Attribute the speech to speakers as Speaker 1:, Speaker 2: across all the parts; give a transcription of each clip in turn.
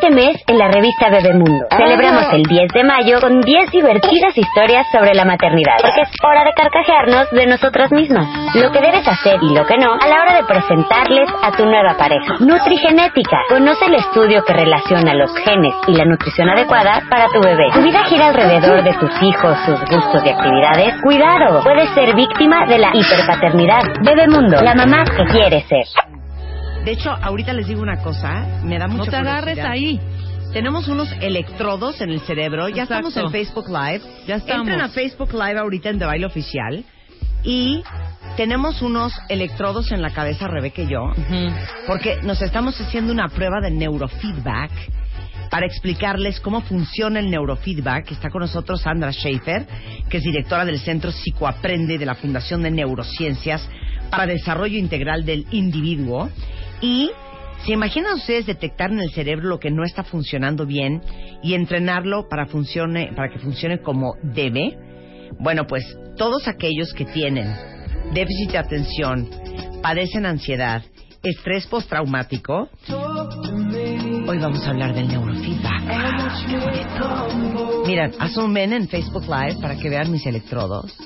Speaker 1: Este mes en la revista Bebemundo celebramos el 10 de mayo con 10 divertidas historias sobre la maternidad, porque es hora de carcajearnos de nosotras mismas, lo que debes hacer y lo que no a la hora de presentarles a tu nueva pareja. Nutrigenética, conoce el estudio que relaciona los genes y la nutrición adecuada para tu bebé. Tu vida gira alrededor de tus hijos, sus gustos y actividades. Cuidado, puedes ser víctima de la hiperpaternidad. Bebemundo, la mamá que quiere ser.
Speaker 2: De hecho, ahorita les digo una cosa, me da mucho
Speaker 3: No te agarres ahí.
Speaker 2: Tenemos unos electrodos en el cerebro. Ya
Speaker 3: Exacto.
Speaker 2: estamos en Facebook Live.
Speaker 3: Ya estamos.
Speaker 2: Entren a Facebook Live ahorita en The Baile Oficial. Y tenemos unos electrodos en la cabeza, Rebeca y yo, porque nos estamos haciendo una prueba de neurofeedback para explicarles cómo funciona el neurofeedback. Está con nosotros Sandra Schaefer, que es directora del Centro Psicoaprende de la Fundación de Neurociencias para Desarrollo Integral del Individuo. Y ¿Se imaginan ustedes detectar en el cerebro lo que no está funcionando bien y entrenarlo para, funcione, para que funcione como debe? Bueno, pues todos aquellos que tienen déficit de atención, padecen ansiedad, estrés postraumático, hoy vamos a hablar del neurofeedback. Bonito. Miren, haz un men en Facebook Live para que vean mis electrodos.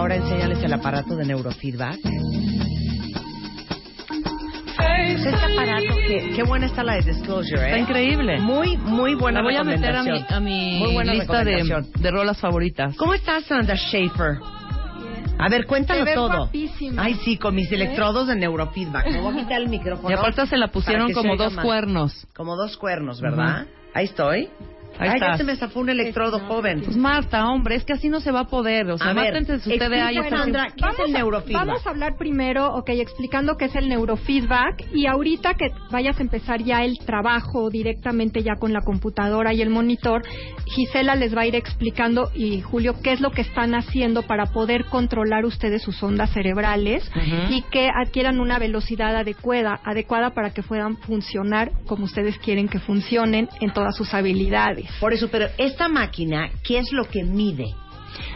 Speaker 2: Ahora enséñales el aparato de neurofeedback. Este aparato, qué, qué buena está la de Disclosure, ¿eh?
Speaker 3: Está increíble.
Speaker 2: Muy, muy buena
Speaker 3: La voy a meter a mi,
Speaker 2: recomendación.
Speaker 3: a mi
Speaker 2: Muy buena
Speaker 3: lista de, de rolas favoritas.
Speaker 2: ¿Cómo estás, Sandra Schaefer? A ver, cuéntalo
Speaker 4: Te
Speaker 2: todo.
Speaker 4: guapísima.
Speaker 2: Ay, sí, con mis electrodos de neurofeedback. Me voy a quitar el micrófono.
Speaker 3: Y aparte se la pusieron como dos
Speaker 2: más.
Speaker 3: cuernos.
Speaker 2: Como dos cuernos, ¿verdad? Ahí estoy.
Speaker 3: Ahí
Speaker 2: Ay, ya se me zafó un electrodo joven.
Speaker 3: Pues Marta, hombre, es que así no se va a poder. O sea, mátense usted de ahí.
Speaker 2: explica,
Speaker 3: está-
Speaker 2: Sandra, ¿qué es el neurofeedback?
Speaker 4: Vamos a hablar primero, ok, explicando qué es el neurofeedback y ahorita que vayas a empezar ya el trabajo directamente ya con la computadora y el monitor, Gisela les va a ir explicando y Julio qué es lo que están haciendo para poder controlar ustedes sus ondas cerebrales y que adquieran una velocidad adecuada, adecuada para que puedan funcionar como ustedes quieren que funcionen en todas sus habilidades.
Speaker 2: Por eso, pero esta máquina, ¿qué es lo que mide?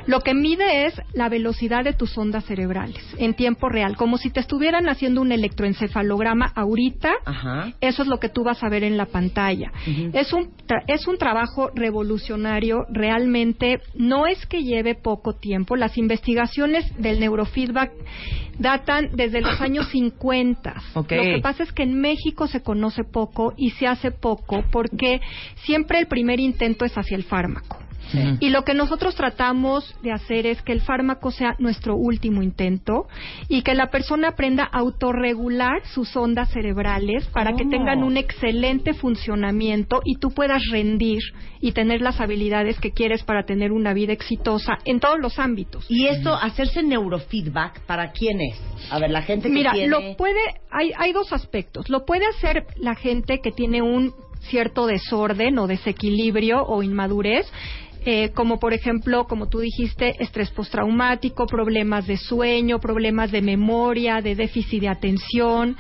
Speaker 4: Lo que mide es la velocidad de tus ondas cerebrales en tiempo real, como si te estuvieran haciendo un electroencefalograma ahorita.
Speaker 2: Ajá.
Speaker 4: Eso es lo que tú vas a ver en la pantalla. Es un tra- es un trabajo revolucionario, realmente no es que lleve poco tiempo. Las investigaciones del neurofeedback datan desde los años 50.
Speaker 3: Ok.
Speaker 4: Lo que pasa es que en México se conoce poco y se hace poco porque siempre el primer intento es hacia el fármaco. Y lo que nosotros tratamos de hacer es que el fármaco sea nuestro último intento y que la persona aprenda a autorregular sus ondas cerebrales para que
Speaker 2: ¿Cómo?
Speaker 4: tengan un excelente funcionamiento y tú puedas rendir y tener las habilidades que quieres para tener una vida exitosa en todos los ámbitos.
Speaker 2: ¿Y esto, hacerse neurofeedback, para quién es? A ver, la gente que
Speaker 4: Mira,
Speaker 2: tiene...
Speaker 4: lo puede, hay, hay dos aspectos. Lo puede hacer la gente que tiene un cierto desorden o desequilibrio o inmadurez, eh, como por ejemplo, como tú dijiste, estrés postraumático, problemas de sueño, problemas de memoria, de déficit de atención,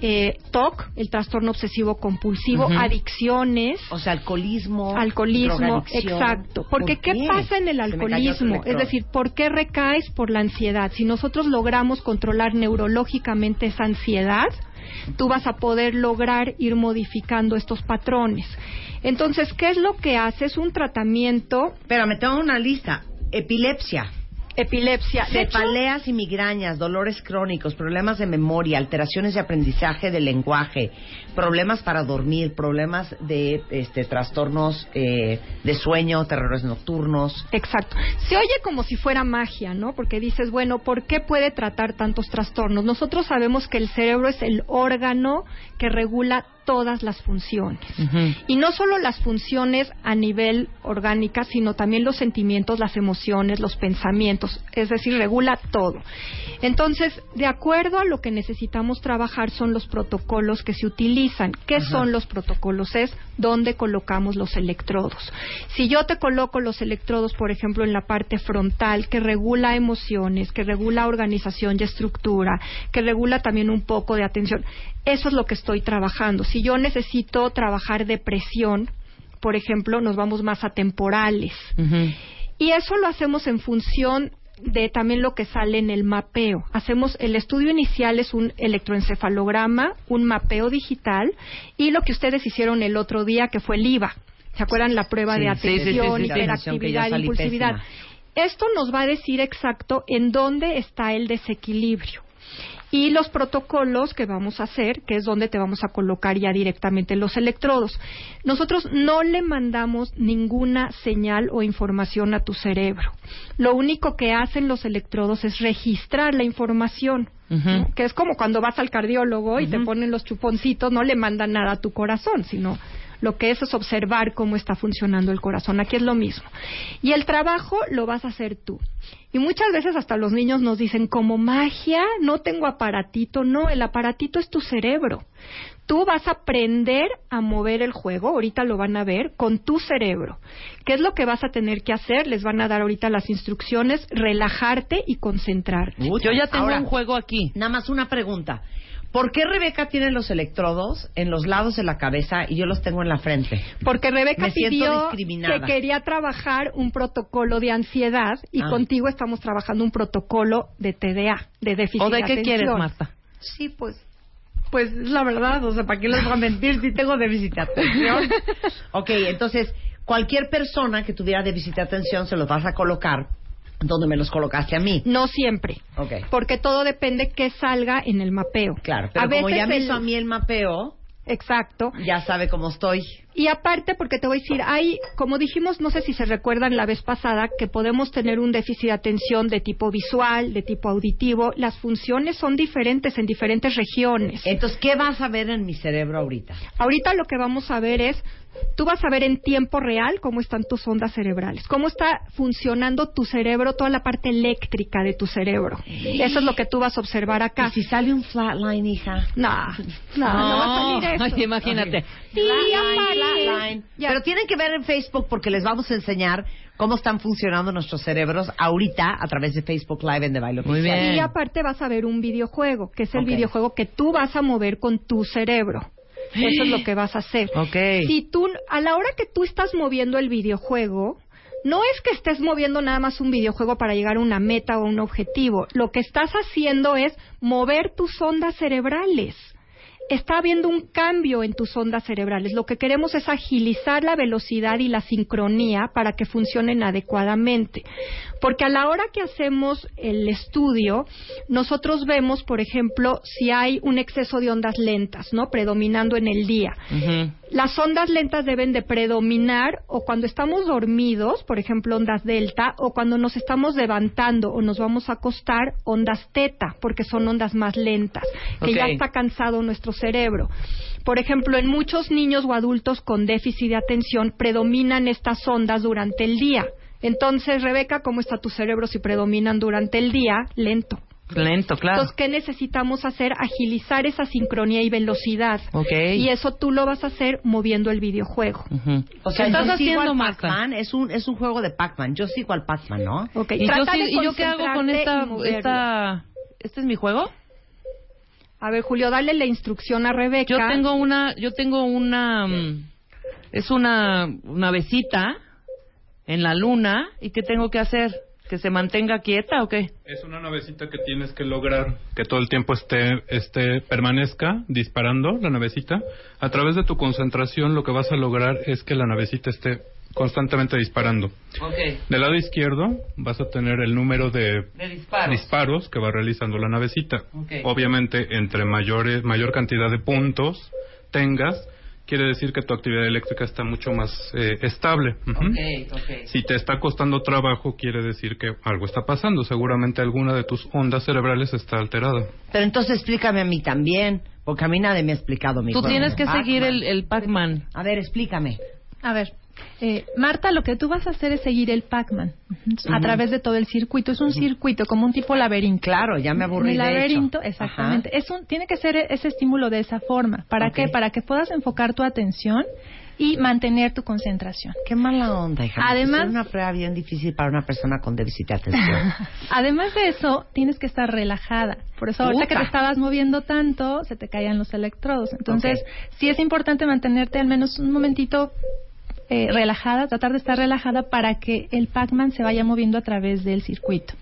Speaker 4: eh, TOC, el trastorno obsesivo compulsivo, adicciones.
Speaker 2: O sea, alcoholismo,
Speaker 4: Alcoholismo, exacto. Porque
Speaker 2: ¿Por
Speaker 4: ¿qué?
Speaker 2: qué?
Speaker 4: pasa en el alcoholismo? Es decir, ¿por qué recaes por la ansiedad? Si nosotros logramos controlar neurológicamente esa ansiedad, tú vas a poder lograr ir modificando estos patrones. Entonces, ¿qué es lo que hace? Es un tratamiento
Speaker 2: Espérame, tengo una lista. Epilepsia,
Speaker 4: epilepsia.
Speaker 2: Cefaleas y migrañas, dolores crónicos, problemas de memoria, alteraciones de aprendizaje del lenguaje, problemas para dormir, problemas de este, trastornos eh, de sueño, terrores nocturnos.
Speaker 4: Exacto. Se oye como si fuera magia, ¿no? Porque dices, bueno, ¿por qué puede tratar tantos trastornos? Nosotros sabemos que el cerebro es el órgano que regula todas las funciones. Y no solo las funciones a nivel orgánica, sino también los sentimientos, las emociones, los pensamientos. es decir, regula todo. Entonces, de acuerdo a lo que necesitamos trabajar son los protocolos que se utilizan. ¿Qué son los protocolos? Es dónde colocamos los electrodos. Si yo te coloco los electrodos, por ejemplo, en la parte frontal, que regula emociones, que regula organización y estructura, que regula también un poco de atención, eso es lo que estoy trabajando. Si yo necesito trabajar depresión, por ejemplo, nos vamos más a temporales. Y eso lo hacemos en función de también lo que sale en el mapeo. Hacemos el estudio inicial es un electroencefalograma, un mapeo digital y lo que ustedes hicieron el otro día que fue el IVA. ¿Se acuerdan la prueba
Speaker 2: Sí,
Speaker 4: de atención,
Speaker 2: sí, sí,
Speaker 4: hiperactividad, impulsividad?
Speaker 2: pésima.
Speaker 4: Esto nos va a decir exacto en dónde está el desequilibrio. Y los protocolos que vamos a hacer, que es donde te vamos a colocar ya directamente los electrodos. Nosotros no le mandamos ninguna señal o información a tu cerebro. Lo único que hacen los electrodos es registrar la información. ¿no? Que es como cuando vas al cardiólogo y te ponen los chuponcitos, no le mandan nada a tu corazón, sino lo que es es observar cómo está funcionando el corazón. Aquí es lo mismo. Y el trabajo lo vas a hacer tú. Y muchas veces hasta los niños nos dicen, como magia, no tengo aparatito. No, el aparatito es tu cerebro. Tú vas a aprender a mover el juego, ahorita lo van a ver, con tu cerebro. ¿Qué es lo que vas a tener que hacer? Les van a dar ahorita las instrucciones, relajarte y concentrarte.
Speaker 3: Yo ya tengo
Speaker 2: Ahora,
Speaker 3: un juego aquí.
Speaker 2: Nada más una pregunta. ¿Por qué Rebeca tiene los electrodos en los lados de la cabeza y yo los tengo en la frente?
Speaker 4: Porque Rebeca pidió que quería trabajar un protocolo de ansiedad y
Speaker 2: Ah.
Speaker 4: contigo estamos trabajando un protocolo de TDA, de déficit
Speaker 3: ¿O de qué
Speaker 4: atención.
Speaker 3: quieres, Marta?
Speaker 2: Sí, pues. Pues es la verdad, o sea, ¿para qué les voy a mentir si tengo déficit de atención? ok, entonces, cualquier persona que tuviera déficit de atención se los vas a colocar donde me los colocaste a mí.
Speaker 4: No siempre.
Speaker 2: Ok.
Speaker 4: Porque todo depende que salga en el mapeo.
Speaker 2: Claro, pero
Speaker 4: a
Speaker 2: como
Speaker 4: veces
Speaker 2: ya me
Speaker 4: el-
Speaker 2: hizo a mí el mapeo,
Speaker 4: Exacto.
Speaker 2: ya sabe cómo estoy.
Speaker 4: Y aparte, porque te voy a decir, hay, como dijimos, no sé si se recuerdan la vez pasada, que podemos tener un déficit de atención de tipo visual, de tipo auditivo. Las funciones son diferentes en diferentes regiones.
Speaker 2: Entonces, ¿qué vas a ver en mi cerebro ahorita?
Speaker 4: Ahorita lo que vamos a ver es, tú vas a ver en tiempo real cómo están tus ondas cerebrales, cómo está funcionando tu cerebro, toda la parte eléctrica de tu cerebro. Eso es lo que tú vas a observar acá.
Speaker 2: ¿Y si sale un flatline, hija?
Speaker 4: No, no, no, va a salir eso.
Speaker 3: Ay, imagínate.
Speaker 4: Sí,
Speaker 2: Pero tienen que ver en Facebook porque les vamos a enseñar cómo están funcionando nuestros cerebros ahorita a través de Facebook Live en The Bailo
Speaker 3: Muy bien.
Speaker 4: Y aparte vas a ver un videojuego, que es el videojuego que tú vas a mover con tu cerebro. Eso es lo que vas a hacer.
Speaker 3: Ok.
Speaker 4: Si tú, a la hora que tú estás moviendo el videojuego, no es que estés moviendo nada más un videojuego para llegar a una meta o un objetivo. Lo que estás haciendo es mover tus ondas cerebrales. Está habiendo un cambio en tus ondas cerebrales. Lo que queremos es agilizar la velocidad y la sincronía para que funcionen adecuadamente. Porque a la hora que hacemos el estudio, nosotros vemos, por ejemplo, si hay un exceso de ondas lentas, ¿no? Predominando en el día. Las ondas lentas deben de predominar o cuando estamos dormidos, por ejemplo, ondas delta, o cuando nos estamos levantando o nos vamos a acostar, ondas teta, porque son ondas más lentas, que ya está cansado nuestro cerebro. Por ejemplo, en muchos niños o adultos con déficit de atención predominan estas ondas durante el día. Entonces, Rebeca, ¿cómo está tu cerebro si predominan durante el día? Lento.
Speaker 3: Lento, claro.
Speaker 4: Entonces, ¿qué necesitamos hacer? Agilizar esa sincronía y velocidad.
Speaker 3: Ok.
Speaker 4: Y eso tú lo vas a hacer moviendo el videojuego.
Speaker 2: O sea,
Speaker 3: ¿Qué estás
Speaker 2: yo sigo
Speaker 3: haciendo?
Speaker 2: Pac-Man, es un, es un juego de Pac-Man. Yo sigo al Pac-Man, ¿no?
Speaker 4: Ok,
Speaker 3: ¿Y yo, sí-
Speaker 4: de
Speaker 3: ¿Y yo qué hago con esta, esta... ¿Este es mi juego?
Speaker 4: A ver, Julio, dale la instrucción a Rebeca.
Speaker 3: Yo tengo una... Yo tengo una... mm, Es una navecita en la luna. ¿Y qué tengo que hacer? ¿Que se mantenga quieta o qué?
Speaker 5: Es una navecita que tienes que lograr que todo el tiempo esté, esté, permanezca disparando la navecita. A través de tu concentración lo que vas a lograr es que la navecita esté constantemente disparando.
Speaker 3: Ok.
Speaker 5: Del lado izquierdo vas a tener el número de
Speaker 3: De disparos.
Speaker 5: disparos que va realizando la navecita.
Speaker 3: Ok.
Speaker 5: Obviamente, entre mayores, mayor cantidad de puntos tengas, quiere decir que tu actividad eléctrica está mucho más eh, estable.
Speaker 3: Ok, ok.
Speaker 5: Si te está costando trabajo, quiere decir que algo está pasando. Seguramente alguna de tus ondas cerebrales está alterada.
Speaker 2: Pero entonces explícame a mí también, porque a mí nadie me ha explicado mi
Speaker 3: Tú tienes que
Speaker 2: Pac-Man.
Speaker 3: seguir el, el Pac-Man.
Speaker 2: A ver, explícame.
Speaker 6: A ver, Eh, Marta, lo que tú vas a hacer es seguir el Pac-Man a través de todo el circuito. Es un circuito, como un tipo laberinto.
Speaker 2: Claro, ya me aburrí de
Speaker 6: laberinto,
Speaker 2: hecho.
Speaker 6: exactamente. Es un, tiene que ser ese estímulo de esa forma. ¿Para
Speaker 2: Ok.
Speaker 6: qué? Para que puedas enfocar tu atención y mantener tu concentración.
Speaker 2: Qué mala onda, hija.
Speaker 6: Además-
Speaker 2: es una prueba bien difícil para una persona con déficit de atención.
Speaker 6: Además de eso, tienes que estar relajada. Por eso ahorita que te estabas moviendo tanto, se te caían los electrodos. Entonces, sí es importante mantenerte al menos un momentito eh, relajada, tratar de estar relajada para que el Pac-Man se vaya moviendo a través del circuito.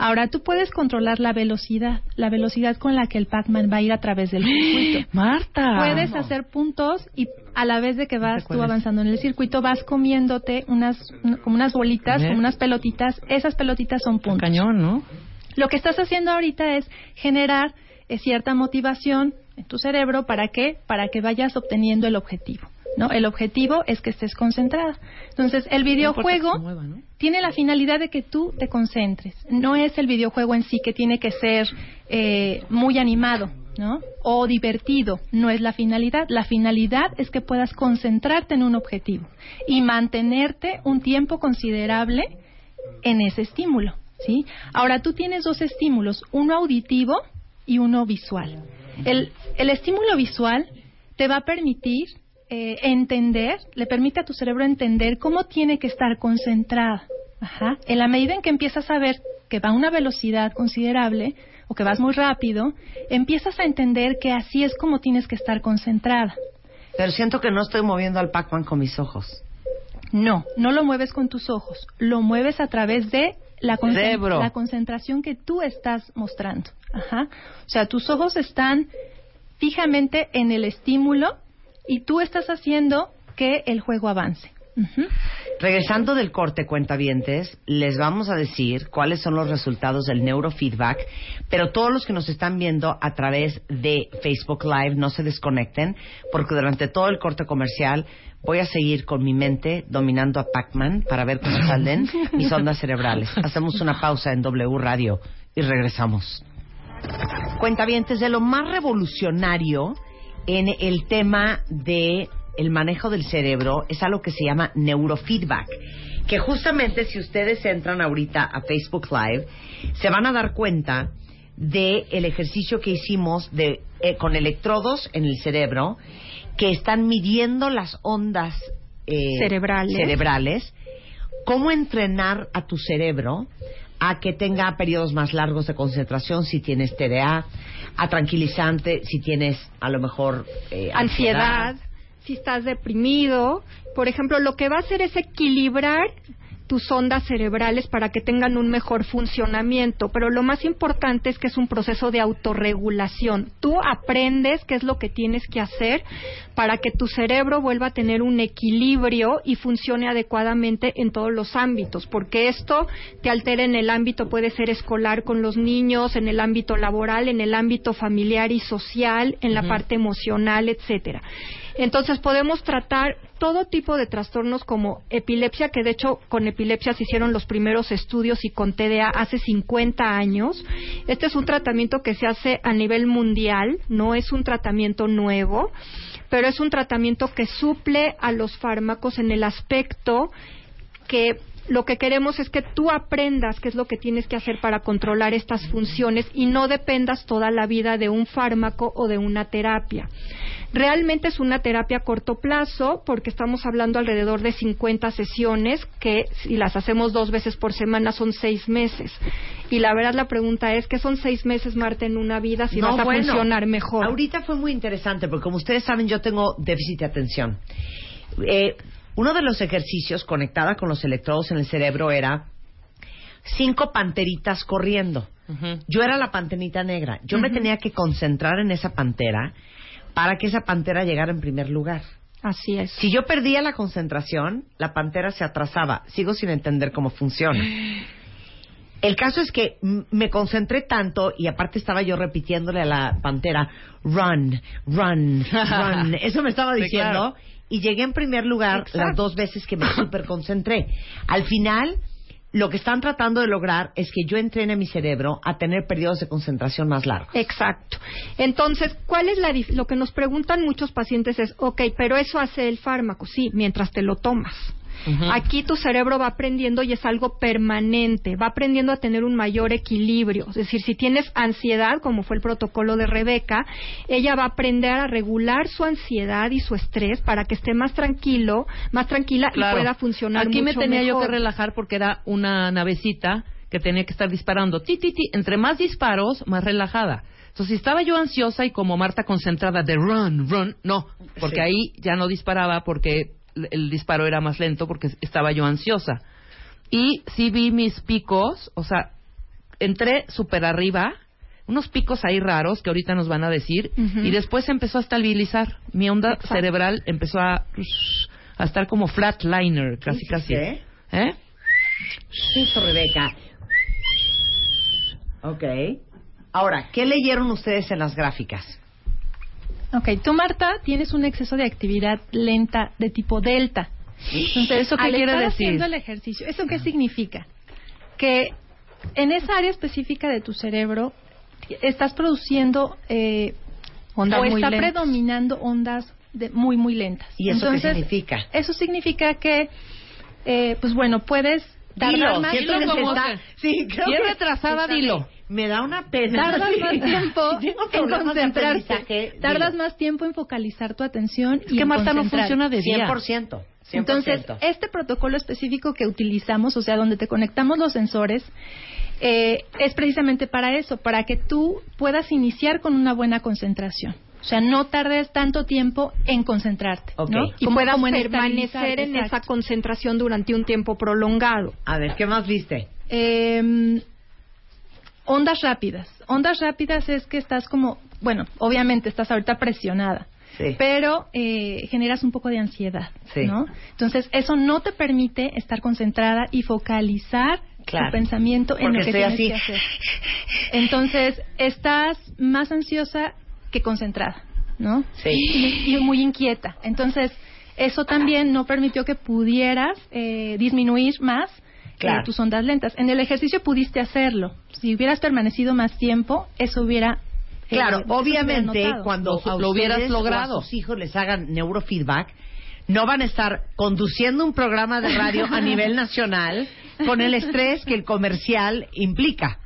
Speaker 6: Ahora, tú puedes controlar la velocidad, la velocidad con la que el Pac-Man va a ir a través del circuito.
Speaker 3: Marta.
Speaker 6: Puedes hacer puntos y a la vez de que vas tú avanzando en el circuito, vas comiéndote unas, como unas bolitas,
Speaker 3: ¿Eh?
Speaker 6: como unas pelotitas. Esas pelotitas son puntos.
Speaker 3: Cañón, ¿no?
Speaker 6: Lo que estás haciendo ahorita es generar eh, cierta motivación en tu cerebro para qué? Para que vayas obteniendo el objetivo. ¿No? El objetivo es que estés concentrada. Entonces, el videojuego tiene la finalidad de que tú te concentres. No es el videojuego en sí que tiene que ser eh, muy animado, ¿no? O divertido. No es la finalidad. La finalidad es que puedas concentrarte en un objetivo y mantenerte un tiempo considerable en ese estímulo, ¿sí? Ahora tú tienes dos estímulos, uno auditivo y uno visual. El, el estímulo visual te va a permitir eh, entender, le permite a tu cerebro entender cómo tiene que estar concentrada. Ajá. En la medida en que empiezas a ver que va a una velocidad considerable o que vas muy rápido, empiezas a entender que así es como tienes que estar concentrada.
Speaker 2: Pero siento que no estoy moviendo al Pac-Man con mis ojos.
Speaker 6: No, no lo mueves con tus ojos, lo mueves a través de la, concentración que tú estás mostrando. Ajá. O sea, tus ojos están fijamente en el estímulo y tú estás haciendo que el juego avance.
Speaker 2: Regresando del corte, cuentavientes, les vamos a decir cuáles son los resultados del neurofeedback, pero todos los que nos están viendo a través de Facebook Live no se desconecten, porque durante todo el corte comercial voy a seguir con mi mente dominando a Pac-Man para ver cómo salen mis ondas cerebrales. Hacemos una pausa en W Radio y regresamos. Cuentavientes, de lo más revolucionario en el tema de el manejo del cerebro es algo que se llama neurofeedback, que justamente si ustedes entran ahorita a Facebook Live se van a dar cuenta de el ejercicio que hicimos de eh, con electrodos en el cerebro que están midiendo las ondas eh,
Speaker 4: Cerebrales.
Speaker 2: cerebrales, cómo entrenar a tu cerebro a que tenga periodos más largos de concentración si tienes TDA, a tranquilizante si tienes a lo mejor eh,
Speaker 4: ansiedad, si estás deprimido. Por ejemplo, lo que va a hacer es equilibrar tus ondas cerebrales para que tengan un mejor funcionamiento, pero lo más importante es que es un proceso de autorregulación. Tú aprendes qué es lo que tienes que hacer para que tu cerebro vuelva a tener un equilibrio y funcione adecuadamente en todos los ámbitos, porque esto te altera en el ámbito puede ser escolar con los niños, en el ámbito laboral, en el ámbito familiar y social, en la parte emocional, etcétera. Entonces podemos tratar todo tipo de trastornos como epilepsia, que de hecho con epilepsia se hicieron los primeros estudios y con TDA hace 50 años. Este es un tratamiento que se hace a nivel mundial, no es un tratamiento nuevo, pero es un tratamiento que suple a los fármacos en el aspecto que lo que queremos es que tú aprendas qué es lo que tienes que hacer para controlar estas funciones y no dependas toda la vida de un fármaco o de una terapia. Realmente es una terapia a corto plazo porque estamos hablando alrededor de 50 sesiones que si las hacemos dos veces por semana son seis meses. Y la verdad la pregunta es, ¿qué son seis meses, Marta, en una vida si vas a
Speaker 2: bueno,
Speaker 4: funcionar mejor?
Speaker 2: Ahorita fue muy interesante porque como ustedes saben yo tengo déficit de atención. Eh, uno de los ejercicios conectada con los electrodos en el cerebro era cinco panteritas corriendo. Yo era la panterita negra. Yo me tenía que concentrar en esa pantera para que esa pantera llegara en primer lugar.
Speaker 4: Así es.
Speaker 2: Si yo perdía la concentración, la pantera se atrasaba. Sigo sin entender cómo funciona. El caso es que me concentré tanto y aparte estaba yo repitiéndole a la pantera, run, run, run. Eso me estaba
Speaker 3: Sí,
Speaker 2: diciendo.
Speaker 3: claro.
Speaker 2: Y llegué en primer lugar las dos veces que me super concentré. Al final, lo que están tratando de lograr es que yo entrene mi cerebro a tener periodos de concentración más largos.
Speaker 4: Exacto. Entonces, ¿cuál es la lo que nos preguntan muchos pacientes es, ok, pero eso hace el fármaco, sí, mientras te lo tomas. Aquí tu cerebro va aprendiendo y es algo permanente, va aprendiendo a tener un mayor equilibrio. Es decir, si tienes ansiedad, como fue el protocolo de Rebeca, ella va a aprender a regular su ansiedad y su estrés para que esté más tranquilo, más tranquila
Speaker 3: Claro.
Speaker 4: y pueda funcionar
Speaker 3: Aquí me tenía yo que relajar porque era una navecita que tenía que estar disparando. Ti, ti, ti. Entre más disparos, más relajada. Entonces, si estaba yo ansiosa y como Marta concentrada de run, run, no, porque
Speaker 2: Sí.
Speaker 3: ahí ya no disparaba porque el- disparo era más lento porque estaba yo ansiosa. Y sí vi mis picos, o sea, entré súper arriba, unos picos ahí raros que ahorita nos van a decir, y después empezó a estabilizar. Mi onda
Speaker 4: Exacto.
Speaker 3: cerebral empezó a, a estar como flatliner, casi, casi.
Speaker 2: ¿Qué?
Speaker 3: ¿Eh?
Speaker 2: Eso, Rebeca. Ok. Ahora, ¿qué leyeron ustedes en las gráficas?
Speaker 6: Ok, tú, Marta, tienes un exceso de actividad lenta de tipo delta. Entonces,
Speaker 3: ¿Eso qué
Speaker 6: al
Speaker 3: quiere
Speaker 6: estar
Speaker 3: decir?
Speaker 6: haciendo el ejercicio, ¿eso qué significa? Que en esa área específica de tu cerebro estás produciendo eh,
Speaker 4: Ondas
Speaker 6: o
Speaker 4: muy
Speaker 6: está
Speaker 4: lentas.
Speaker 6: predominando ondas de muy, muy lentas.
Speaker 2: ¿Y eso qué
Speaker 6: Entonces,
Speaker 2: significa?
Speaker 6: Eso significa que, eh, pues bueno, puedes tardar
Speaker 2: Dilo,
Speaker 6: más
Speaker 3: Dilo como
Speaker 2: está...
Speaker 3: que-
Speaker 2: Sí, creo
Speaker 3: retrasada, dilo.
Speaker 2: Me da una pena.
Speaker 6: tardas
Speaker 2: Sí.
Speaker 6: más tiempo en concentrarte, tardas más tiempo en focalizar tu atención
Speaker 3: Es
Speaker 6: y
Speaker 3: que
Speaker 6: en
Speaker 3: Marta no funciona de día.
Speaker 2: 100%. 100%.
Speaker 6: Entonces, este protocolo específico que utilizamos, o sea, donde te conectamos los sensores, eh, es precisamente para eso, para que tú puedas iniciar con una buena concentración. O sea, no tardes tanto tiempo en concentrarte. ¿no?
Speaker 4: y
Speaker 6: Como-
Speaker 4: puedas
Speaker 6: como en
Speaker 4: permanecer en esa concentración durante un tiempo prolongado.
Speaker 2: A ver, ¿qué más viste?
Speaker 6: Eh, ondas rápidas. Ondas rápidas es que estás como, bueno, obviamente estás ahorita presionada,
Speaker 2: Sí.
Speaker 6: pero eh, generas un poco de ansiedad,
Speaker 2: Sí.
Speaker 6: ¿no? Entonces, eso no te permite estar concentrada y focalizar
Speaker 2: Claro.
Speaker 6: tu pensamiento en
Speaker 2: Porque
Speaker 6: lo que tienes
Speaker 2: así.
Speaker 6: que hacer. Entonces, estás más ansiosa que concentrada, ¿no?
Speaker 2: Sí.
Speaker 6: Y, y muy inquieta. Entonces, eso también no permitió que pudieras eh, disminuir más eh,
Speaker 2: Claro.
Speaker 6: tus ondas lentas. En el ejercicio pudiste hacerlo. Si hubieras permanecido más tiempo, eso hubiera... eh,
Speaker 2: Claro, obviamente cuando
Speaker 3: Lo-
Speaker 2: a
Speaker 3: lo hubieras
Speaker 2: ustedes o a
Speaker 3: logrado.
Speaker 2: sus hijos les hagan neurofeedback, no van a estar conduciendo un programa de radio a nivel nacional con el estrés que el comercial implica.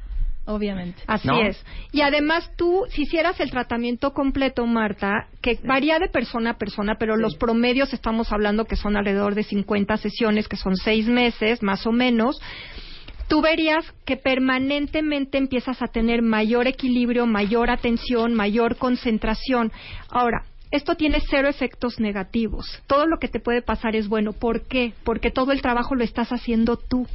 Speaker 6: Obviamente.
Speaker 4: Así
Speaker 2: ¿No?
Speaker 4: es. Y además tú, si hicieras el tratamiento completo, Marta, que varía de persona a persona, pero los promedios estamos hablando que son alrededor de 50 sesiones, que son seis meses, más o menos, tú verías que permanentemente empiezas a tener mayor equilibrio, mayor atención, mayor concentración. Ahora, esto tiene cero efectos negativos. Todo lo que te puede pasar es bueno. ¿Por qué? Porque todo el trabajo lo estás haciendo tú.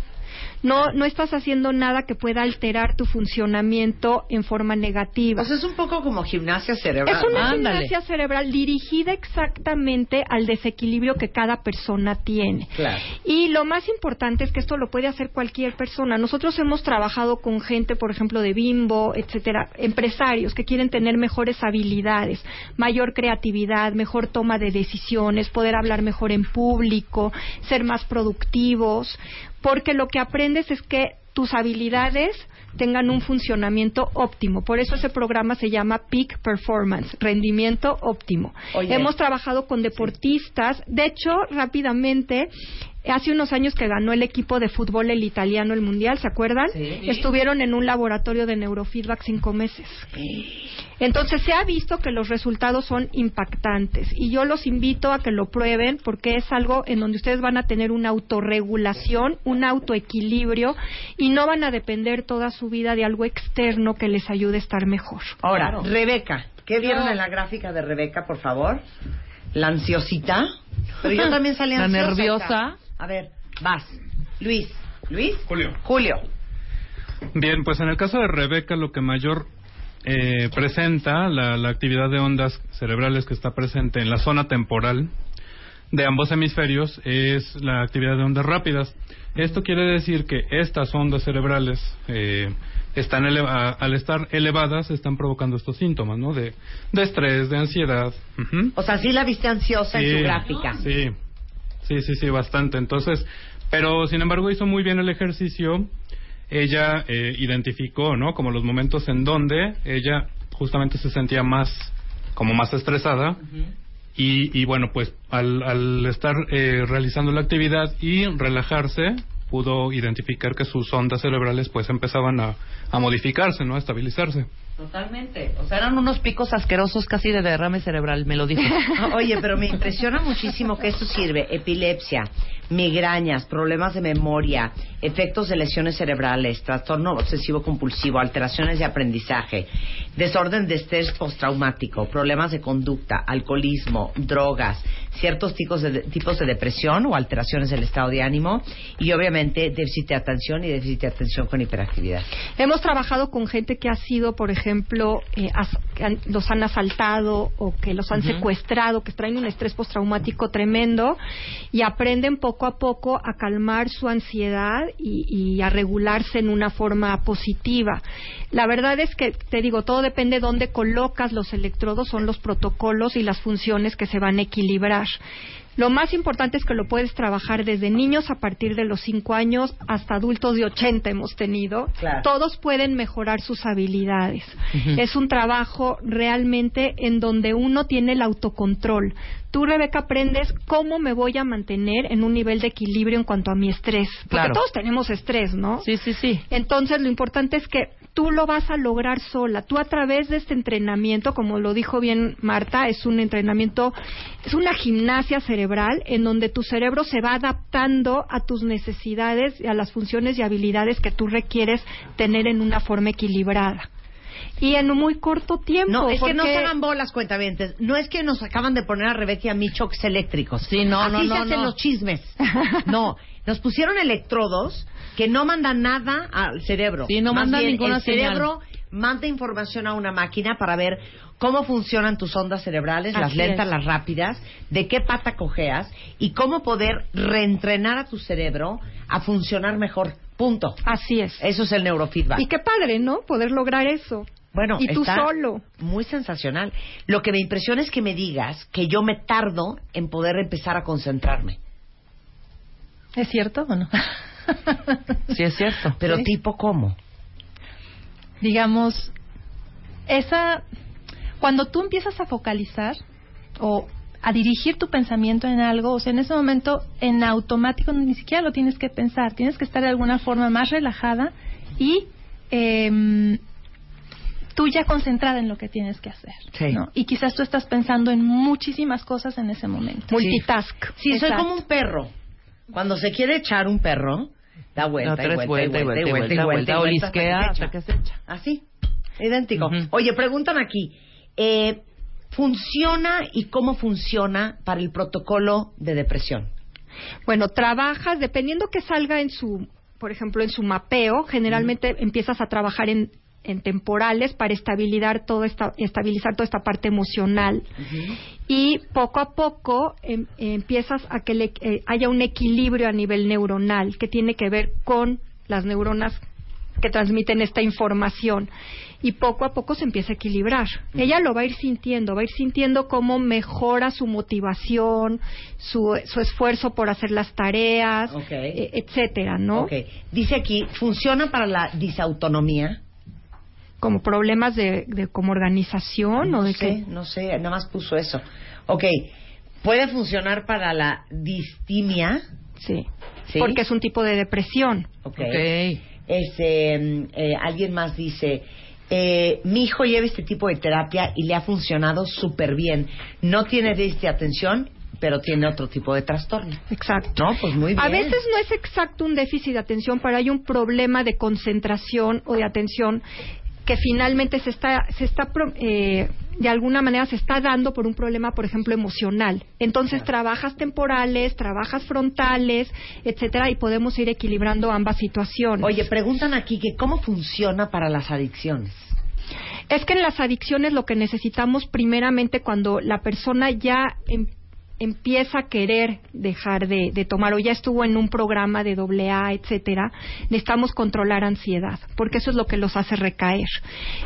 Speaker 4: No, no estás haciendo nada que pueda alterar tu funcionamiento en forma negativa.
Speaker 2: O sea, es un poco como gimnasia cerebral.
Speaker 4: Es una
Speaker 3: Ándale.
Speaker 4: gimnasia cerebral dirigida exactamente al desequilibrio que cada persona tiene.
Speaker 2: Claro.
Speaker 4: Y lo más importante es que esto lo puede hacer cualquier persona. Nosotros hemos trabajado con gente, por ejemplo, de Bimbo, etcétera, empresarios que quieren tener mejores habilidades, mayor creatividad, mejor toma de decisiones, poder hablar mejor en público, ser más productivos, porque lo que aprendes es que tus habilidades tengan un funcionamiento óptimo. Por eso ese programa se llama Peak Performance, rendimiento óptimo.
Speaker 2: Oye.
Speaker 4: Hemos trabajado con deportistas. De hecho, rápidamente, hace unos años que ganó el equipo de fútbol el italiano el mundial, ¿se acuerdan?
Speaker 2: Sí.
Speaker 4: Estuvieron en un laboratorio de neurofeedback cinco meses. Entonces se ha visto que los resultados son impactantes y yo los invito a que lo prueben porque es algo en donde ustedes van a tener una autorregulación, un autoequilibrio y no van a depender toda su vida de algo externo que les ayude a estar mejor.
Speaker 2: Ahora,
Speaker 3: Claro.
Speaker 2: Rebeca, ¿qué vieron en la gráfica de Rebeca, por favor? La ansiosita. Pero yo también salí
Speaker 3: La
Speaker 2: ansiosa.
Speaker 3: nerviosa.
Speaker 2: A ver, vas. Luis. Luis.
Speaker 5: Julio.
Speaker 2: Julio.
Speaker 5: Bien, pues en el caso de Rebeca, lo que mayor eh, presenta, la, la actividad de ondas cerebrales que está presente en la zona temporal de ambos hemisferios, es la actividad de ondas rápidas. Esto quiere decir que estas ondas cerebrales, eh, están eleva- al estar elevadas, están provocando estos síntomas, ¿no? De, de estrés, de ansiedad. Ujú.
Speaker 2: O sea, sí la viste ansiosa en
Speaker 5: Sí,
Speaker 2: su gráfica.
Speaker 5: Sí, sí, sí, sí, bastante. Entonces, Pero, sin embargo, hizo muy bien el ejercicio. Ella eh, identificó, ¿no? Como los momentos en donde ella justamente se sentía más, como más estresada. y, y bueno, pues al, al estar eh, realizando la actividad y relajarse, pudo identificar que sus ondas cerebrales pues empezaban a, a modificarse, ¿no? A estabilizarse.
Speaker 3: Totalmente. O sea, eran unos picos asquerosos casi de derrame cerebral, me lo dijo.
Speaker 2: Oye, pero me impresiona muchísimo que esto sirve. Epilepsia, migrañas, problemas de memoria, efectos de lesiones cerebrales, trastorno obsesivo compulsivo, alteraciones de aprendizaje, desorden de estrés postraumático, problemas de conducta, alcoholismo, drogas, ciertos tipos de, tipos de depresión o alteraciones del estado de ánimo y obviamente déficit de atención y déficit de atención con hiperactividad.
Speaker 4: Hemos trabajado con gente que ha sido, por ejemplo, eh, as- los han asaltado o que los han secuestrado, que traen un estrés postraumático tremendo y aprenden poco a poco a calmar su ansiedad y, y a regularse en una forma positiva. La verdad es que, te digo, todo depende de dónde colocas los electrodos, son los protocolos y las funciones que se van a equilibrar. Lo más importante es que lo puedes trabajar desde niños a partir de los 5 años hasta adultos de 80 hemos tenido.
Speaker 2: Claro.
Speaker 4: Todos pueden mejorar sus habilidades. Es un trabajo realmente en donde uno tiene el autocontrol. Tú, Rebeca, aprendes cómo me voy a mantener en un nivel de equilibrio en cuanto a mi estrés. Porque
Speaker 3: Claro.
Speaker 4: todos tenemos estrés, ¿no?
Speaker 3: Sí, sí, sí.
Speaker 4: Entonces, lo importante es que tú lo vas a lograr sola. Tú a través de este entrenamiento, como lo dijo bien Marta, es un entrenamiento, es una gimnasia cerebral en donde tu cerebro se va adaptando a tus necesidades y a las funciones y habilidades que tú requieres tener en una forma equilibrada. Y en un muy corto tiempo.
Speaker 2: No, es que no se hagan bolas, cuentavientes. No es que nos acaban de poner a Rebeca y a mí choques eléctricos.
Speaker 3: Sí, no,
Speaker 2: Así
Speaker 3: no,
Speaker 2: se
Speaker 3: no,
Speaker 2: hacen
Speaker 3: no.
Speaker 2: los chismes. No, nos pusieron electrodos que no mandan nada al cerebro.
Speaker 3: Sí, no
Speaker 2: Más
Speaker 3: mandan
Speaker 2: bien,
Speaker 3: ninguna
Speaker 2: El
Speaker 3: señal.
Speaker 2: cerebro manda información a una máquina para ver cómo funcionan tus ondas cerebrales, las lentas,
Speaker 4: es.
Speaker 2: las rápidas, de qué pata cojeas y cómo poder reentrenar a tu cerebro a funcionar mejor. Punto.
Speaker 4: Así es.
Speaker 2: Eso es el neurofeedback.
Speaker 4: Y qué padre, ¿no? Poder lograr eso.
Speaker 2: Bueno,
Speaker 4: y tú
Speaker 2: está
Speaker 4: solo.
Speaker 2: Muy sensacional. Lo que me impresiona es que me digas que yo me tardo en poder empezar a concentrarme.
Speaker 6: ¿Es cierto o no?
Speaker 3: Sí, es cierto.
Speaker 2: Pero
Speaker 6: Sí.
Speaker 2: tipo cómo?
Speaker 6: digamos, esa, cuando tú empiezas a focalizar o a dirigir tu pensamiento en algo, o sea, en ese momento en automático ni siquiera lo tienes que pensar, tienes que estar de alguna forma más relajada y em, tú ya concentrada en lo que tienes que hacer.
Speaker 2: Sí.
Speaker 6: ¿no? Y quizás tú estás pensando en muchísimas cosas en ese momento.
Speaker 4: Multitask.
Speaker 2: Sí, soy como un perro. Cuando se quiere echar un perro, da vuelta,
Speaker 3: Da
Speaker 2: y
Speaker 3: tres
Speaker 2: vuelta, y vuelta, y vuelta, y vuelta, y vuelta,
Speaker 3: olisquea
Speaker 2: hasta que
Speaker 3: que
Speaker 2: se
Speaker 3: echa.
Speaker 2: Así, idéntico.
Speaker 3: Ujú.
Speaker 2: Oye, preguntan aquí, eh, ¿funciona y cómo funciona para el protocolo de depresión?
Speaker 4: Bueno, trabajas, dependiendo que salga en su, por ejemplo, en su mapeo, generalmente empiezas a trabajar en, en temporales para estabilizar, todo esta, estabilizar toda esta parte emocional. Y poco a poco em- empiezas a que le- eh, haya un equilibrio a nivel neuronal que tiene que ver con las neuronas que transmiten esta información y poco a poco se empieza a equilibrar. Ella lo va a ir sintiendo, va a ir sintiendo cómo mejora su motivación, su, su esfuerzo por hacer las tareas, eh, etcétera, ¿no?
Speaker 2: Ok. Dice aquí, ¿funciona para la disautonomía?
Speaker 4: Como problemas de, de como organización o de
Speaker 2: sé,
Speaker 4: qué.
Speaker 2: no sé, nada más puso eso. Ok, ¿puede funcionar para la distimia?
Speaker 4: Sí.
Speaker 2: Sí.
Speaker 4: Porque es un tipo de depresión.
Speaker 2: Ok.
Speaker 3: Ok.
Speaker 2: Este, mm, eh, alguien más dice, eh, mi hijo lleva este tipo de terapia y le ha funcionado súper bien. No tiene déficit de atención, pero tiene otro tipo de trastorno.
Speaker 4: Exacto.
Speaker 2: No, pues muy bien.
Speaker 4: A veces no es exacto un déficit de atención, pero hay un problema de concentración o de atención que finalmente se está, se está pro- eh, de alguna manera se está dando por un problema, por ejemplo, emocional. Entonces trabajas temporales, trabajas frontales, etcétera, y podemos ir equilibrando ambas situaciones.
Speaker 2: Oye, preguntan aquí que cómo funciona para las adicciones.
Speaker 4: Es que en las adicciones lo que necesitamos primeramente cuando la persona ya em- empieza a querer dejar de, de tomar o ya estuvo en un programa de doble A, etcétera, necesitamos controlar ansiedad, porque eso es lo que los hace recaer.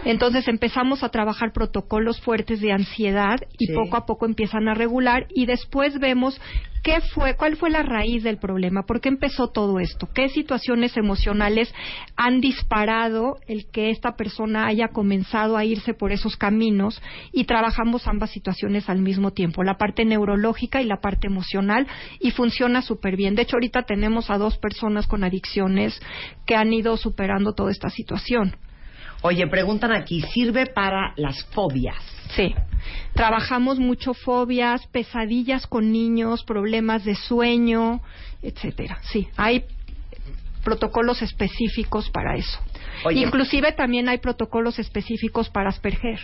Speaker 4: Entonces empezamos a trabajar protocolos fuertes de ansiedad y
Speaker 2: Sí.
Speaker 4: poco a poco empiezan a regular y después vemos ¿qué fue, cuál fue la raíz del problema? ¿Por qué empezó todo esto? ¿Qué situaciones emocionales han disparado el que esta persona haya comenzado a irse por esos caminos? Y trabajamos ambas situaciones al mismo tiempo, la parte neurológica y la parte emocional, y funciona súper bien. De hecho, ahorita tenemos a dos personas con adicciones que han ido superando toda esta situación.
Speaker 2: Oye, preguntan aquí, ¿sirve para las fobias?
Speaker 4: Sí. Trabajamos mucho fobias, pesadillas con niños, problemas de sueño, etcétera. Sí, hay protocolos específicos para eso.
Speaker 2: Oye.
Speaker 4: Inclusive también hay protocolos específicos para Asperger,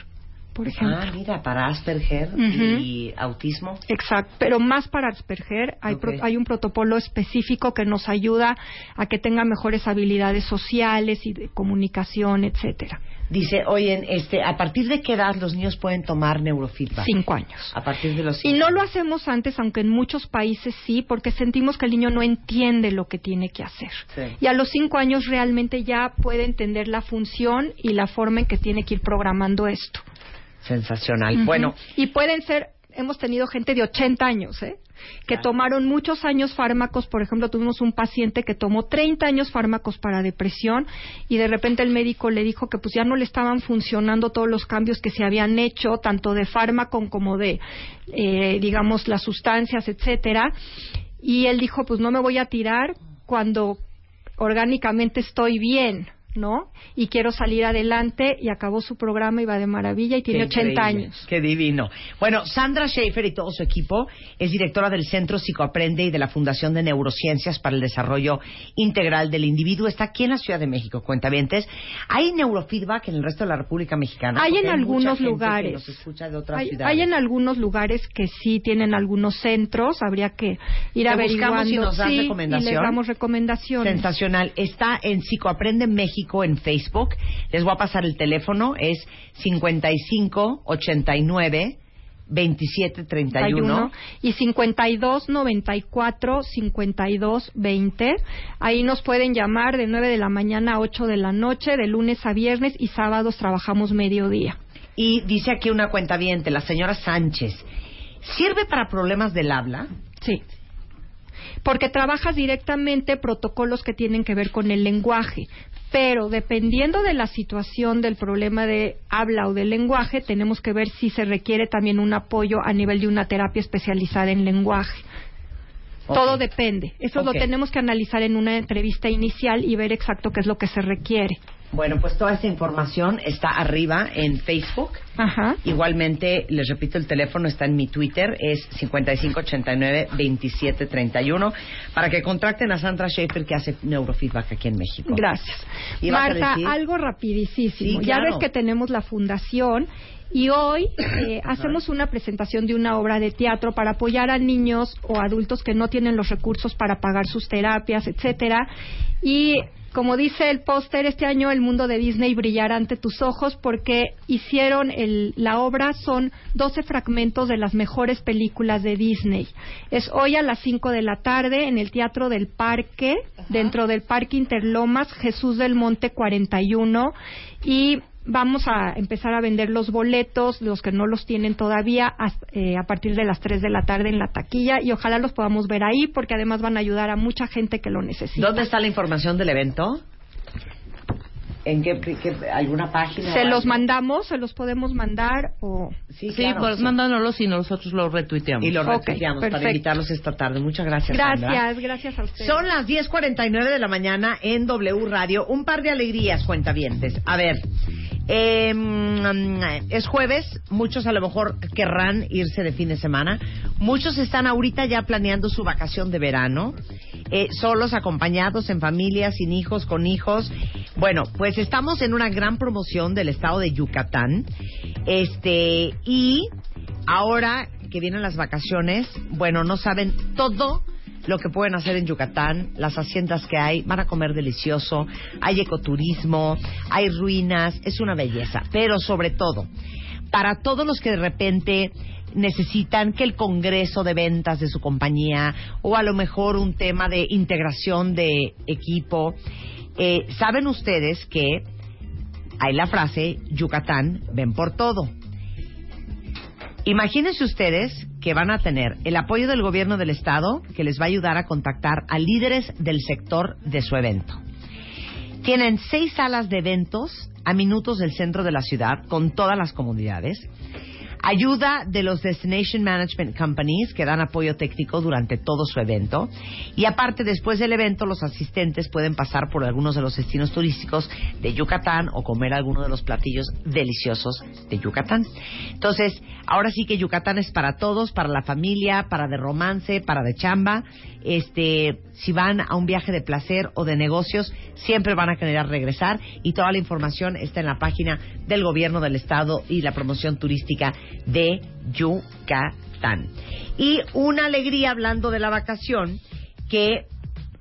Speaker 4: por ejemplo.
Speaker 2: Ah, mira, para Asperger y autismo.
Speaker 4: Exacto, pero más para Asperger hay, pro- hay un protocolo específico que nos ayuda a que tenga mejores habilidades sociales y de comunicación, etcétera.
Speaker 2: Dice, oye, este, ¿a partir de qué edad los niños pueden tomar neurofeedback?
Speaker 4: Cinco años.
Speaker 2: A partir de los
Speaker 4: Y
Speaker 2: cinco.
Speaker 4: no lo hacemos antes, aunque en muchos países sí, porque sentimos que el niño no entiende lo que tiene que hacer.
Speaker 2: Sí.
Speaker 4: Y a los cinco años realmente ya puede entender la función y la forma en que tiene que ir programando esto.
Speaker 2: Sensacional. Bueno,
Speaker 4: Y pueden ser, hemos tenido gente de 80 años, ¿eh? Que
Speaker 2: Claro.
Speaker 4: tomaron muchos años fármacos, por ejemplo, tuvimos un paciente que tomó 30 años fármacos para depresión y de repente el médico le dijo que pues ya no le estaban funcionando todos los cambios que se habían hecho, tanto de fármaco como de, eh, digamos, las sustancias, etcétera. Y él dijo, pues no me voy a tirar cuando orgánicamente estoy bien, ¿no? Y quiero salir adelante y acabó su programa y va de maravilla y tiene
Speaker 2: Qué
Speaker 4: 80
Speaker 2: increíble,
Speaker 4: años.
Speaker 2: Qué divino. Bueno, Sandra Schaefer y todo su equipo es directora del Centro Psicoaprende y de la Fundación de Neurociencias para el Desarrollo Integral del Individuo. Está aquí en la Ciudad de México, cuentavientes. ¿Hay neurofeedback en el resto de la República Mexicana?
Speaker 4: Hay
Speaker 2: Porque
Speaker 4: en algunos lugares.
Speaker 2: de
Speaker 4: Hay, en algunos lugares que sí tienen algunos centros, habría que ir
Speaker 2: Te
Speaker 4: averiguando.
Speaker 2: buscamos y nos das
Speaker 4: Sí,
Speaker 2: recomendación.
Speaker 4: Y les damos recomendaciones.
Speaker 2: Sensacional. Está en Psicoaprende México en Facebook. Les voy a pasar el teléfono. Es 55 89 27 31.
Speaker 4: y 52 94 52 20. Ahí nos pueden llamar de 9 de la mañana a 8 de la noche, de lunes a viernes y sábados trabajamos mediodía.
Speaker 2: Y dice aquí una cuenta la señora Sánchez. ¿Sirve para problemas del habla?
Speaker 4: Sí. Porque trabajas directamente protocolos que tienen que ver con el lenguaje. Pero dependiendo de la situación del problema de habla o del lenguaje, tenemos que ver si se requiere también un apoyo a nivel de una terapia especializada en lenguaje. Todo depende. Eso lo tenemos que analizar en una entrevista inicial y ver exacto qué es lo que se requiere.
Speaker 2: Bueno, pues toda esa información está arriba en Facebook.
Speaker 4: Ajá.
Speaker 2: Igualmente, les repito, el teléfono está en mi Twitter, es 5589-2731, para que contacten a Sandra Schaefer, que hace neurofeedback aquí en México.
Speaker 4: Gracias.
Speaker 2: ¿Ibas a
Speaker 4: Marta,
Speaker 2: decir?
Speaker 4: algo rapidísimo.
Speaker 2: Sí,
Speaker 4: Ya ves que tenemos la fundación y hoy eh, hacemos una presentación de una obra de teatro para apoyar a niños o adultos que no tienen los recursos para pagar sus terapias, etcétera. Y como dice el póster, este año el mundo de Disney brillará ante tus ojos porque hicieron el- la obra, son 12 fragmentos de las mejores películas de Disney. Es hoy a las 5 de la tarde en el Teatro del Parque, dentro del Parque Interlomas, Jesús del Monte 41. Y vamos a empezar a vender los boletos, los que no los tienen todavía, hasta- eh, a partir de las 3 de la tarde en la taquilla. Y ojalá los podamos ver ahí porque además van a ayudar a mucha gente que lo necesita.
Speaker 2: ¿Dónde está la información del evento? ¿En qué, qué- alguna página?
Speaker 4: Se los mandamos, se los podemos mandar o...
Speaker 2: Sí,
Speaker 3: Sí, pues mándanoslos y nosotros los retuiteamos.
Speaker 2: Y los retuiteamos para
Speaker 4: perfecto.
Speaker 2: invitarlos esta tarde. Muchas gracias, Sandra.
Speaker 4: Gracias, gracias a ustedes.
Speaker 2: Son las 10.49 de la mañana en W Radio. Un par de alegrías, cuentavientes. A ver, eh, es jueves, muchos a lo mejor querrán irse de fin de semana. Muchos están ahorita ya planeando su vacación de verano, eh, solos, acompañados, en familia, sin hijos, con hijos. Bueno, pues estamos en una gran promoción del estado de Yucatán. Este, y ahora que vienen las vacaciones, bueno, no saben todo lo que pueden hacer en Yucatán, las haciendas que hay, van a comer delicioso, hay ecoturismo, hay ruinas, es una belleza, pero sobre todo, para todos los que de repente necesitan que el congreso de ventas de su compañía o a lo mejor un tema de integración de equipo, eh, saben ustedes que hay la frase Yucatán, ven por todo. Imagínense ustedes que van a tener el apoyo del gobierno del estado que les va a ayudar a contactar a líderes del sector de su evento. Tienen seis salas de eventos a minutos del centro de la ciudad con todas las comunidades. Ayuda de los Destination Management Companies que dan apoyo técnico durante todo su evento. Y aparte, después del evento, los asistentes pueden pasar por algunos de los destinos turísticos de Yucatán o comer algunos de los platillos deliciosos de Yucatán. Entonces, ahora sí que Yucatán es para todos, para la familia, para de romance, para de chamba. Este, si van a un viaje de placer o de negocios, siempre van a querer regresar y toda la información está en la página del gobierno del estado y la promoción turística de Yucatán. Y una alegría hablando de la vacación que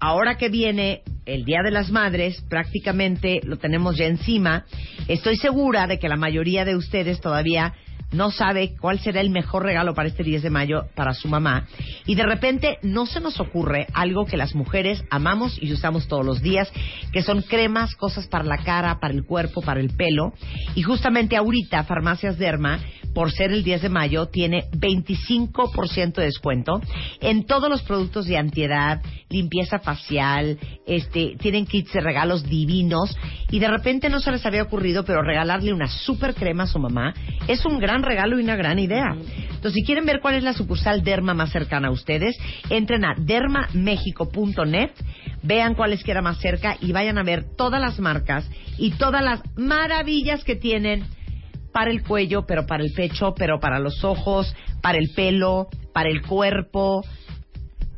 Speaker 2: ahora que viene el Día de las Madres, prácticamente lo tenemos ya encima. Estoy segura de que la mayoría de ustedes todavía no sabe cuál será el mejor regalo para este 10 de mayo para su mamá. Y de repente no se nos ocurre algo que las mujeres amamos y usamos todos los días, que son cremas, cosas para la cara, para el cuerpo, para el pelo. Y justamente ahorita Farmacias Derma, por ser el 10 de mayo, tiene 25% de descuento en todos los productos de antiedad, limpieza facial, este, tienen kits de regalos divinos y de repente no se les había ocurrido, pero regalarle una super crema a su mamá es un gran regalo y una gran idea. Entonces, si quieren ver cuál es la sucursal Derma más cercana a ustedes, entren a dermamexico.net, vean cuál les queda más cerca y vayan a ver todas las marcas y todas las maravillas que tienen para el cuello, pero para el pecho, pero para los ojos, para el pelo, para el cuerpo.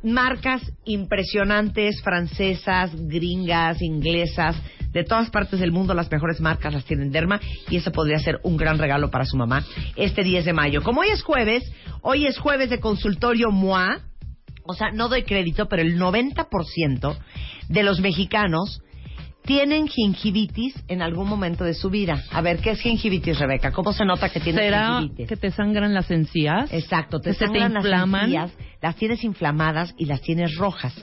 Speaker 2: Marcas impresionantes, francesas, gringas, inglesas, de todas partes del mundo, las mejores marcas las tienen Derma y eso podría ser un gran regalo para su mamá este 10 de mayo. Como hoy es jueves, hoy es jueves de consultorio MOA, o sea, no doy crédito, pero el 90% de los mexicanos tienen gingivitis en algún momento de su vida. A ver, ¿qué es gingivitis, Rebeca? ¿Cómo se nota que tienes
Speaker 3: ¿Será
Speaker 2: gingivitis?
Speaker 3: que te sangran las encías?
Speaker 2: Exacto, te
Speaker 3: ¿Que se te
Speaker 2: sangran las
Speaker 3: inflaman?
Speaker 2: encías, las tienes inflamadas y las tienes rojas.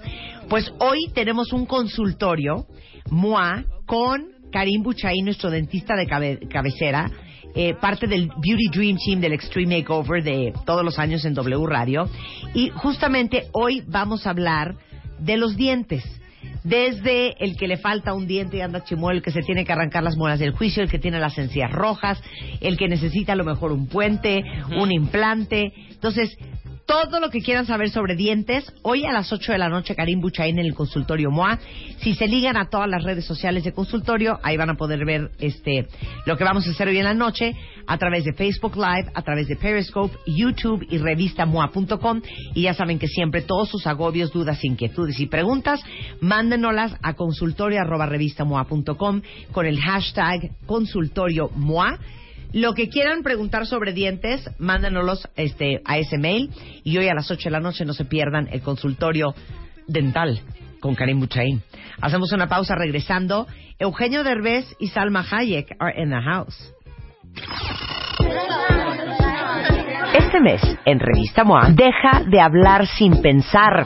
Speaker 2: Pues hoy tenemos un consultorio, MOA, con Karim Buchaín, nuestro dentista de cabe- cabecera, eh, parte del Beauty Dream Team del Extreme Makeover de todos los años en W Radio. Y justamente hoy vamos a hablar de los dientes. Desde el que le falta un diente y anda chimuelo, el que se tiene que arrancar las muelas del juicio, el que tiene las encías rojas, el que necesita a lo mejor un puente, un implante. Entonces, todo lo que quieran saber sobre dientes, hoy a las 8 de la noche, Karim Buchaín en el consultorio MOA. Si se ligan a todas las redes sociales de consultorio, ahí van a poder ver este lo que vamos a hacer hoy en la noche a través de Facebook Live, a través de Periscope, YouTube y revista MOA.com. Y ya saben que siempre todos sus agobios, dudas, inquietudes y preguntas, mándenoslas a consultorio arroba revista MOA.com con el hashtag consultorio MOA. Lo que quieran preguntar sobre dientes, mándanoslos este, a ese mail. Y hoy a las 8 de la noche no se pierdan el consultorio dental con Karim Buchaín. Hacemos una pausa regresando. Eugenio Derbez y Salma Hayek are in the house. Este mes, en Revista MOA, deja de hablar sin pensar.